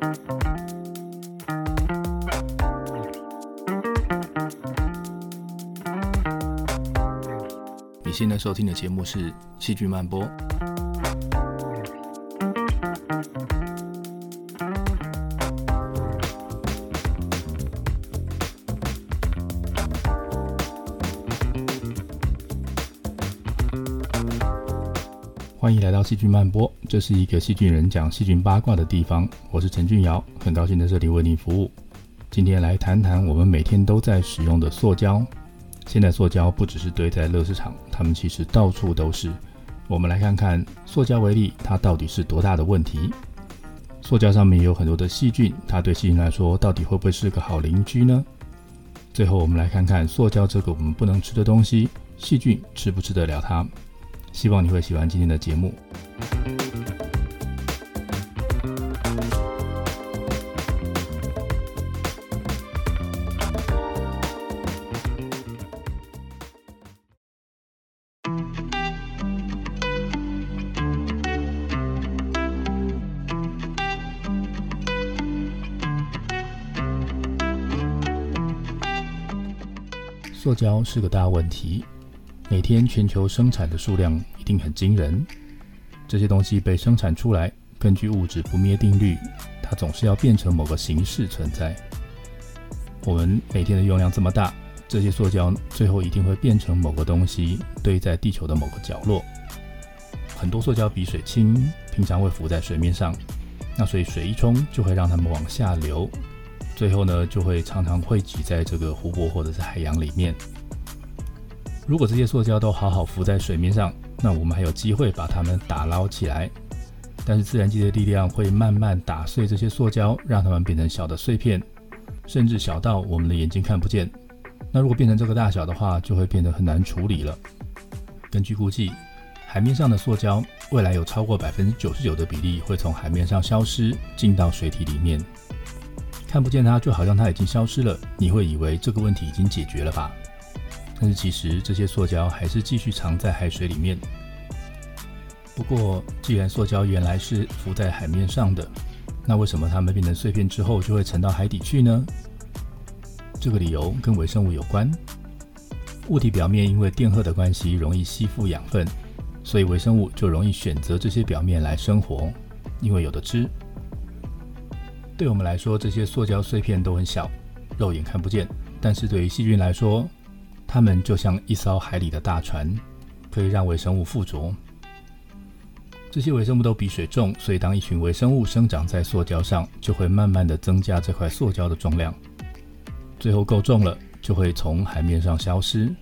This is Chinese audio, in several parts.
你现在收听的节目是《戏剧漫播》。细菌漫播，这是一个细菌人讲细菌八卦的地方。我是陈俊尧，很高兴在这里为您服务。今天来谈谈我们每天都在使用的塑胶。现在塑胶不只是堆在乐市场，它们其实到处都是。我们来看看塑胶为例，它到底是多大的问题？塑胶上面有很多的细菌，它对细菌来说到底会不会是个好邻居呢？最后我们来看看塑胶这个我们不能吃的东西，细菌吃不吃得了它？希望你会喜欢今天的节目。塑胶是个大问题。每天全球生产的数量定很惊人，这些东西被生产出来，根据物质不灭定律，它总是要变成某个形式存在。我们每天的用量这么大，这些塑胶最后一定会变成某个东西，堆在地球的某个角落。很多塑胶比水轻，平常会浮在水面上，那所以水一冲就会让它们往下流，最后呢就会常常汇集在这个湖泊或者是海洋里面。如果这些塑胶都好好浮在水面上，那我们还有机会把它们打捞起来。但是自然界的力量会慢慢打碎这些塑胶，让它们变成小的碎片，甚至小到我们的眼睛看不见。那如果变成这个大小的话，就会变得很难处理了。根据估计，海面上的塑胶未来有超过百分之九十九的比例会从海面上消失，进到水体里面。看不见它，就好像它已经消失了，你会以为这个问题已经解决了吧？但是其实这些塑胶还是继续藏在海水里面。不过，既然塑胶原来是浮在海面上的，那为什么它们变成碎片之后就会沉到海底去呢？这个理由跟微生物有关。物体表面因为电荷的关系容易吸附养分，所以微生物就容易选择这些表面来生活，因为有的吃。对我们来说，这些塑胶碎片都很小，肉眼看不见。但是对于细菌来说，它们就像一艘海里的大船，可以让微生物附着。这些微生物都比水重，所以当一群微生物生长在塑胶上，就会慢慢的增加这块塑胶的重量。最后够重了，就会从海面上消失。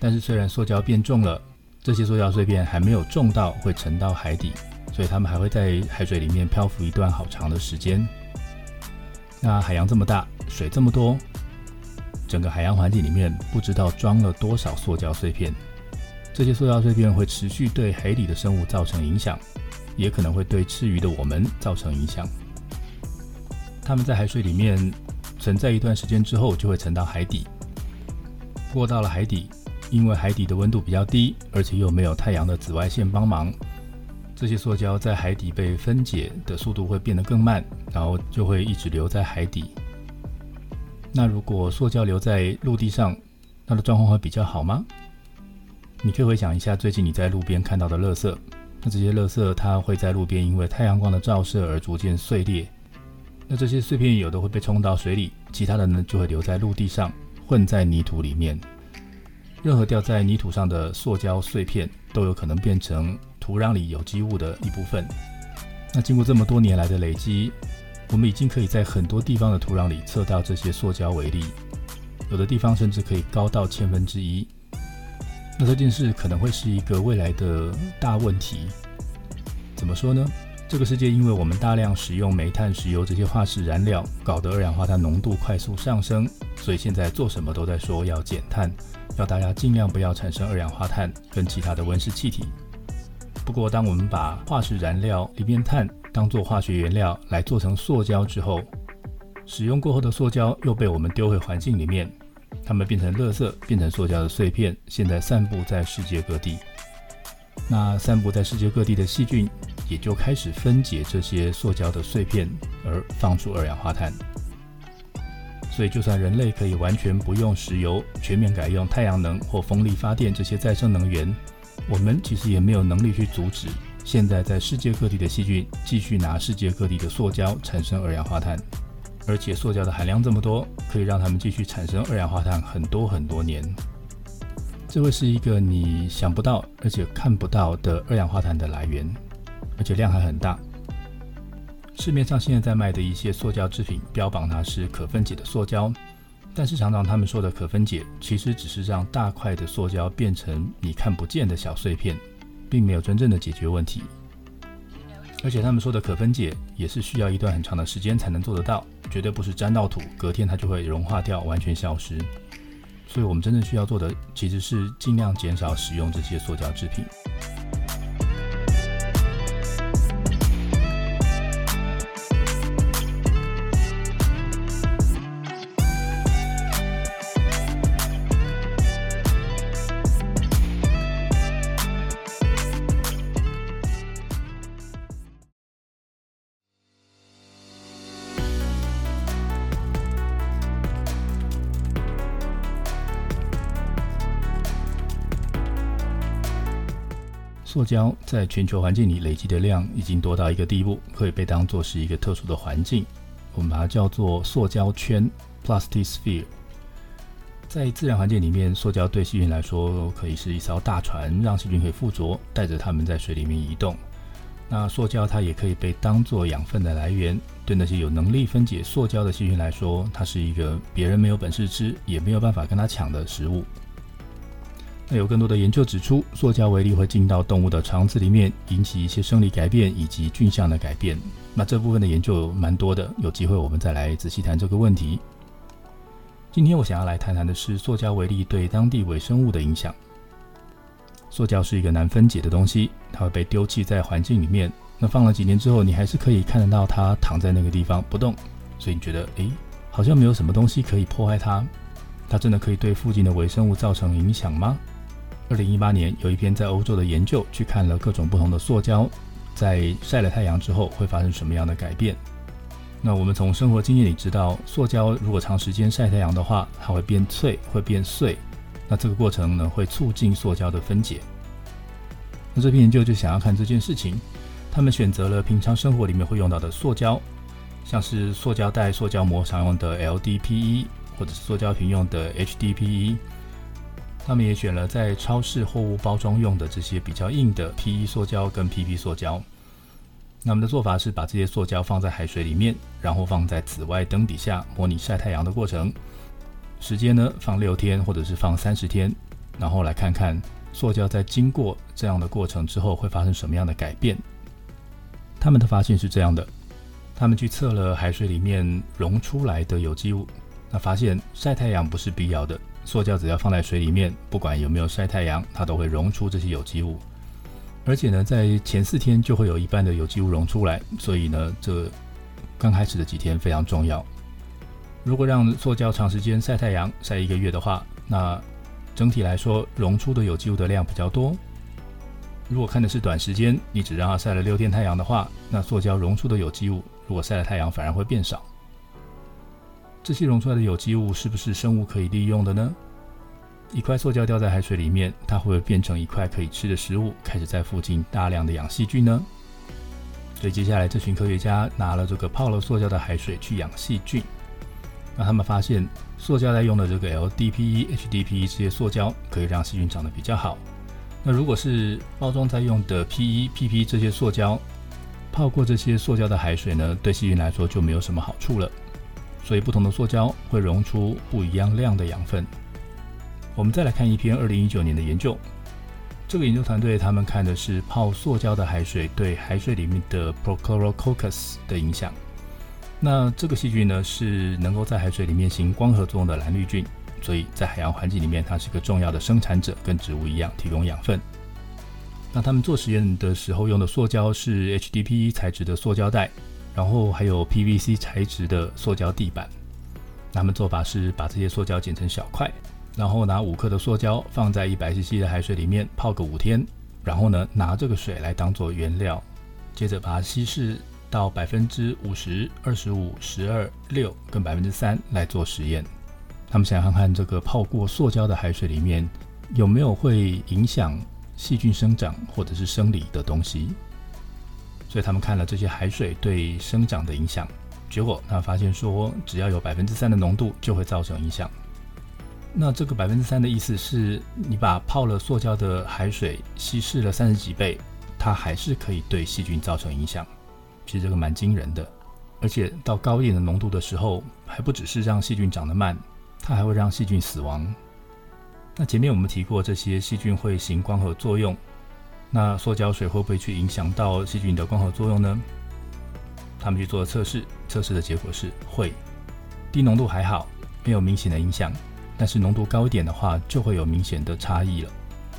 但是虽然塑胶变重了，这些塑胶碎片还没有重到会沉到海底，所以它们还会在海水里面漂浮一段好长的时间。那海洋这么大，水这么多。整个海洋环境里面不知道装了多少塑胶碎片，这些塑胶碎片会持续对海里的生物造成影响，也可能会对吃鱼的我们造成影响。它们在海水里面存在一段时间之后，就会沉到海底。不过到了海底，因为海底的温度比较低，而且又没有太阳的紫外线帮忙，这些塑胶在海底被分解的速度会变得更慢，然后就会一直留在海底。那如果塑胶留在陆地上，它的状况会比较好吗？你可以回想一下最近你在路边看到的垃圾，那这些垃圾它会在路边因为太阳光的照射而逐渐碎裂，那这些碎片有的会被冲到水里，其他的呢就会留在陆地上，混在泥土里面。任何掉在泥土上的塑胶碎片都有可能变成土壤里有机物的一部分。那经过这么多年来的累积。我们已经可以在很多地方的土壤里测到这些塑胶微粒，有的地方甚至可以高到千分之一。那这件事可能会是一个未来的大问题。怎么说呢？这个世界因为我们大量使用煤炭、石油这些化石燃料，搞得二氧化碳浓度快速上升，所以现在做什么都在说要减碳，要大家尽量不要产生二氧化碳跟其他的温室气体。不过，当我们把化石燃料里面碳当做化学原料来做成塑胶之后，使用过后的塑胶又被我们丢回环境里面，它们变成垃圾，变成塑胶的碎片，现在散布在世界各地。那散布在世界各地的细菌也就开始分解这些塑胶的碎片，而放出二氧化碳。所以，就算人类可以完全不用石油，全面改用太阳能或风力发电这些再生能源，我们其实也没有能力去阻止现在在世界各地的细菌继续拿世界各地的塑胶产生二氧化碳。而且，塑胶的含量这么多，可以让它们继续产生二氧化碳很多很多年。这会是一个你想不到而且看不到的二氧化碳的来源，而且量还很大。市面上现在在卖的一些塑胶制品，标榜它是可分解的塑胶，但是常常他们说的可分解，其实只是让大块的塑胶变成你看不见的小碎片，并没有真正的解决问题。而且他们说的可分解，也是需要一段很长的时间才能做得到，绝对不是沾到土，隔天它就会融化掉，完全消失。所以，我们真正需要做的，其实是尽量减少使用这些塑胶制品。塑胶在全球环境里累积的量已经多到一个地步，可以被当作是一个特殊的环境，我们把它叫做塑胶圈 （plastic sphere）。在自然环境里面，塑胶对细菌来说可以是一艘大船，让细菌可以附着，带着它们在水里面移动。那塑胶它也可以被当作养分的来源，对那些有能力分解塑胶的细菌来说，它是一个别人没有本事吃，也没有办法跟它抢的食物。有更多的研究指出，塑胶微粒会进到动物的肠子里面，引起一些生理改变以及菌相的改变。那这部分的研究蛮多的，有机会我们再来仔细谈这个问题。今天我想要来谈谈的是塑胶微粒对当地微生物的影响。塑胶是一个难分解的东西，它会被丢弃在环境里面。那放了几年之后，你还是可以看得到它躺在那个地方不动，所以你觉得，诶，好像没有什么东西可以破坏它。它真的可以对附近的微生物造成影响吗？二零一八年有一篇在欧洲的研究，去看了各种不同的塑胶在晒了太阳之后会发生什么样的改变。那我们从生活经验里知道，塑胶如果长时间晒太阳的话，它会变脆，会变碎。那这个过程呢，会促进塑胶的分解。那这篇研究就想要看这件事情，他们选择了平常生活里面会用到的塑胶，像是塑胶袋、塑胶膜常用的 LDPE，或者是塑胶瓶用的 HDPE。他们也选了在超市货物包装用的这些比较硬的 PE 塑胶跟 PP 塑胶。那么的做法是把这些塑胶放在海水里面，然后放在紫外灯底下模拟晒太阳的过程。时间呢放六天或者是放三十天，然后来看看塑胶在经过这样的过程之后会发生什么样的改变。他们的发现是这样的：他们去测了海水里面溶出来的有机物，那发现晒太阳不是必要的。塑胶只要放在水里面，不管有没有晒太阳，它都会溶出这些有机物。而且呢，在前四天就会有一半的有机物溶出来，所以呢，这刚开始的几天非常重要。如果让塑胶长时间晒太阳，晒一个月的话，那整体来说溶出的有机物的量比较多。如果看的是短时间，你只让它晒了六天太阳的话，那塑胶溶出的有机物如果晒了太阳反而会变少。这些溶出来的有机物是不是生物可以利用的呢？一块塑胶掉在海水里面，它会不会变成一块可以吃的食物，开始在附近大量的养细菌呢？所以接下来这群科学家拿了这个泡了塑胶的海水去养细菌，那他们发现塑胶在用的这个 LDPE、HDPE 这些塑胶可以让细菌长得比较好。那如果是包装在用的 PE、PP 这些塑胶，泡过这些塑胶的海水呢，对细菌来说就没有什么好处了。所以，不同的塑胶会溶出不一样量的养分。我们再来看一篇二零一九年的研究。这个研究团队他们看的是泡塑胶的海水对海水里面的 Prochlorococcus 的影响。那这个细菌呢，是能够在海水里面行光合作用的蓝绿菌，所以在海洋环境里面，它是个重要的生产者，跟植物一样提供养分。那他们做实验的时候用的塑胶是 HDPE 材质的塑胶袋。然后还有 PVC 材质的塑胶地板，他们做法是把这些塑胶剪成小块，然后拿五克的塑胶放在一百 CC 的海水里面泡个五天，然后呢拿这个水来当做原料，接着把它稀释到百分之五十、二十五、十二、六跟百分之三来做实验。他们想看看这个泡过塑胶的海水里面有没有会影响细菌生长或者是生理的东西。所以他们看了这些海水对生长的影响，结果他发现说，只要有百分之三的浓度就会造成影响。那这个百分之三的意思是你把泡了塑胶的海水稀释了三十几倍，它还是可以对细菌造成影响。其实这个蛮惊人的，而且到高一点的浓度的时候，还不只是让细菌长得慢，它还会让细菌死亡。那前面我们提过，这些细菌会行光合作用。那塑胶水会不会去影响到细菌的光合作用呢？他们去做了测试，测试的结果是会，低浓度还好，没有明显的影响，但是浓度高一点的话，就会有明显的差异了。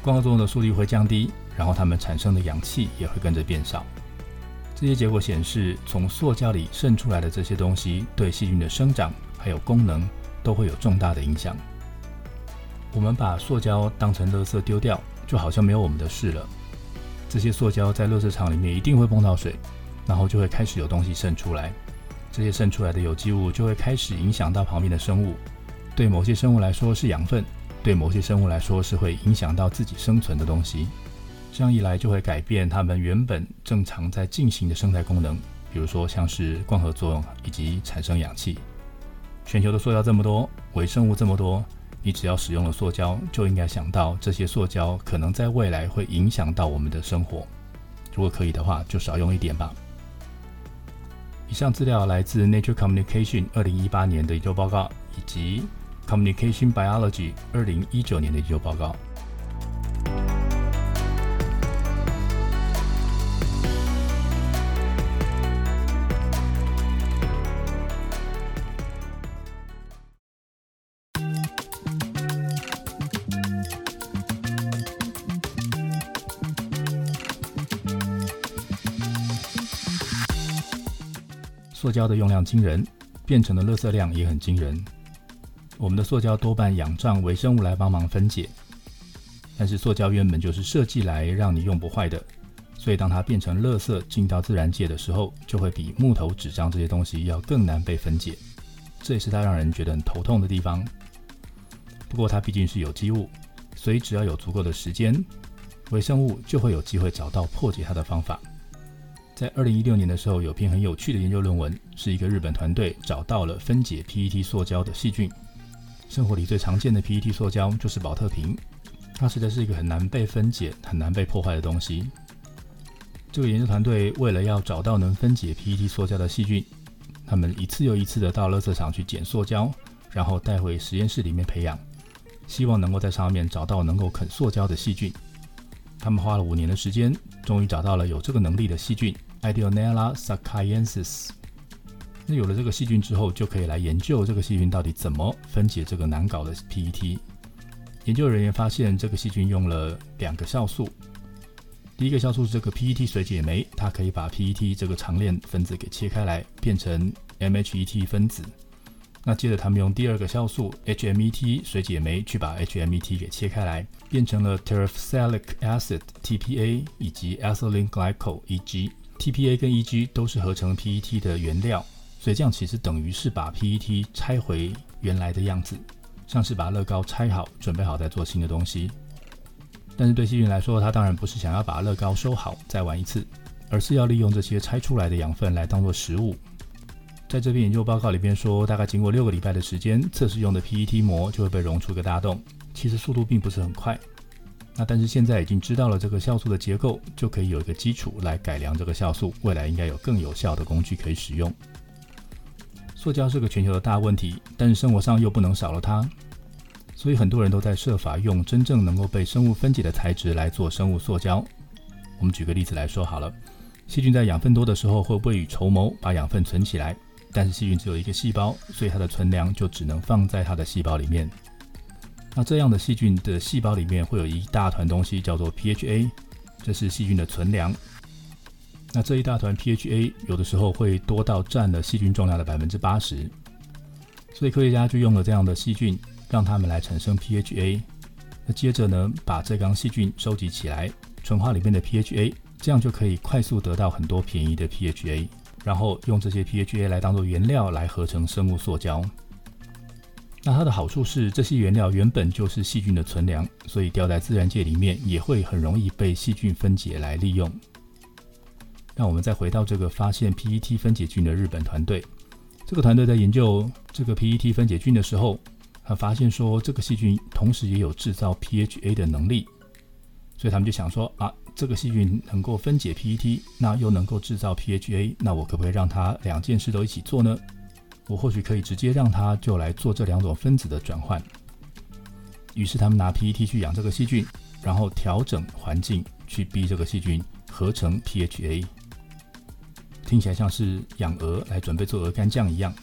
光合作用的速率会降低，然后它们产生的氧气也会跟着变少。这些结果显示，从塑胶里渗出来的这些东西，对细菌的生长还有功能都会有重大的影响。我们把塑胶当成垃圾丢掉，就好像没有我们的事了。这些塑胶在垃圾场里面一定会碰到水，然后就会开始有东西渗出来。这些渗出来的有机物就会开始影响到旁边的生物。对某些生物来说是养分，对某些生物来说是会影响到自己生存的东西。这样一来就会改变它们原本正常在进行的生态功能，比如说像是光合作用以及产生氧气。全球的塑料这么多，微生物这么多。你只要使用了塑胶，就应该想到这些塑胶可能在未来会影响到我们的生活。如果可以的话，就少用一点吧。以上资料来自 Nature Communication 二零一八年的研究报告，以及 Communication Biology 二零一九年的研究报告。塑胶的用量惊人，变成的垃圾量也很惊人。我们的塑胶多半仰仗微生物来帮忙分解，但是塑胶原本就是设计来让你用不坏的，所以当它变成垃圾进到自然界的时候，就会比木头、纸张这些东西要更难被分解。这也是它让人觉得很头痛的地方。不过它毕竟是有机物，所以只要有足够的时间，微生物就会有机会找到破解它的方法。在二零一六年的时候，有篇很有趣的研究论文，是一个日本团队找到了分解 PET 塑胶的细菌。生活里最常见的 PET 塑胶就是保特瓶，它实在是一个很难被分解、很难被破坏的东西。这个研究团队为了要找到能分解 PET 塑胶的细菌，他们一次又一次的到垃圾场去捡塑胶，然后带回实验室里面培养，希望能够在上面找到能够啃塑胶的细菌。他们花了五年的时间，终于找到了有这个能力的细菌 Ideonella sacayensis。那有了这个细菌之后，就可以来研究这个细菌到底怎么分解这个难搞的 PET。研究人员发现，这个细菌用了两个酵素。第一个酵素是这个 PET 水解酶，它可以把 PET 这个长链分子给切开来，变成 MHET 分子。那接着，他们用第二个酵素 HMET 水解酶去把 HMET 给切开来，变成了 terephthalic acid TPA 以及 ethylene glycol EG。TPA 跟 EG 都是合成 PET 的原料，所以这样其实等于是把 PET 拆回原来的样子，像是把乐高拆好，准备好再做新的东西。但是对细菌来说，它当然不是想要把乐高收好再玩一次，而是要利用这些拆出来的养分来当做食物。在这篇研究报告里边说，大概经过六个礼拜的时间，测试用的 PET 膜就会被溶出个大洞。其实速度并不是很快。那但是现在已经知道了这个酵素的结构，就可以有一个基础来改良这个酵素，未来应该有更有效的工具可以使用。塑胶是个全球的大问题，但是生活上又不能少了它，所以很多人都在设法用真正能够被生物分解的材质来做生物塑胶。我们举个例子来说好了，细菌在养分多的时候会未雨绸缪，把养分存起来。但是细菌只有一个细胞，所以它的存粮就只能放在它的细胞里面。那这样的细菌的细胞里面会有一大团东西叫做 PHA，这是细菌的存粮。那这一大团 PHA 有的时候会多到占了细菌重量的百分之八十，所以科学家就用了这样的细菌，让它们来产生 PHA。那接着呢，把这缸细菌收集起来，纯化里面的 PHA，这样就可以快速得到很多便宜的 PHA，然后用这些 PHA 来当做原料来合成生物塑胶。那它的好处是，这些原料原本就是细菌的存粮，所以掉在自然界里面也会很容易被细菌分解来利用。那我们再回到这个发现 PET 分解菌的日本团队，这个团队在研究这个 PET 分解菌的时候，他发现说这个细菌同时也有制造 PHA 的能力，所以他们就想说啊，这个细菌能够分解 PET，那又能够制造 PHA，那我可不可以让它两件事都一起做呢？我或许可以直接让它就来做这两种分子的转换。于是他们拿 PET 去养这个细菌，然后调整环境去逼这个细菌合成 PHA。听起来像是养鹅来准备做鹅肝酱一样，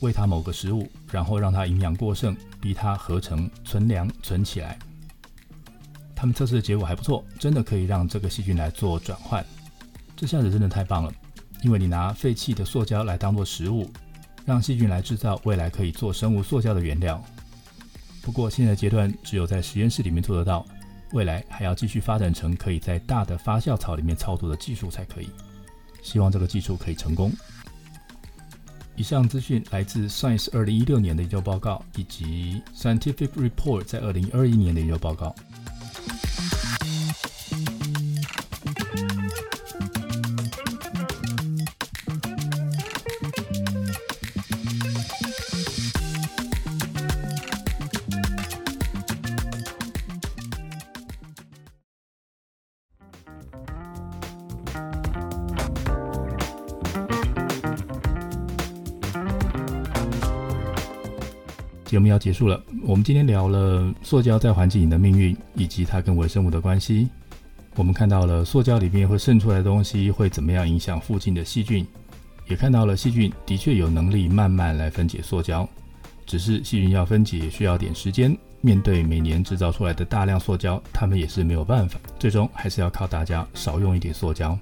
喂它某个食物，然后让它营养过剩，逼它合成存粮存起来。他们测试的结果还不错，真的可以让这个细菌来做转换。这下子真的太棒了，因为你拿废弃的塑胶来当做食物。让细菌来制造未来可以做生物塑胶的原料。不过现在阶段只有在实验室里面做得到，未来还要继续发展成可以在大的发酵槽里面操作的技术才可以。希望这个技术可以成功。以上资讯来自 Science 二零一六年的研究报告，以及 Scientific Report 在二零二一年的研究报告。节目要结束了，我们今天聊了塑胶在环境里的命运，以及它跟微生物的关系。我们看到了塑胶里面会渗出来的东西会怎么样影响附近的细菌，也看到了细菌的确有能力慢慢来分解塑胶，只是细菌要分解需要点时间。面对每年制造出来的大量塑胶，他们也是没有办法，最终还是要靠大家少用一点塑胶。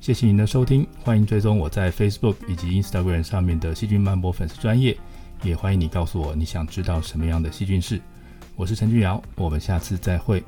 谢谢您的收听，欢迎追踪我在 Facebook 以及 Instagram 上面的细菌漫播粉丝专业。也欢迎你告诉我你想知道什么样的细菌是。我是陈俊瑶，我们下次再会。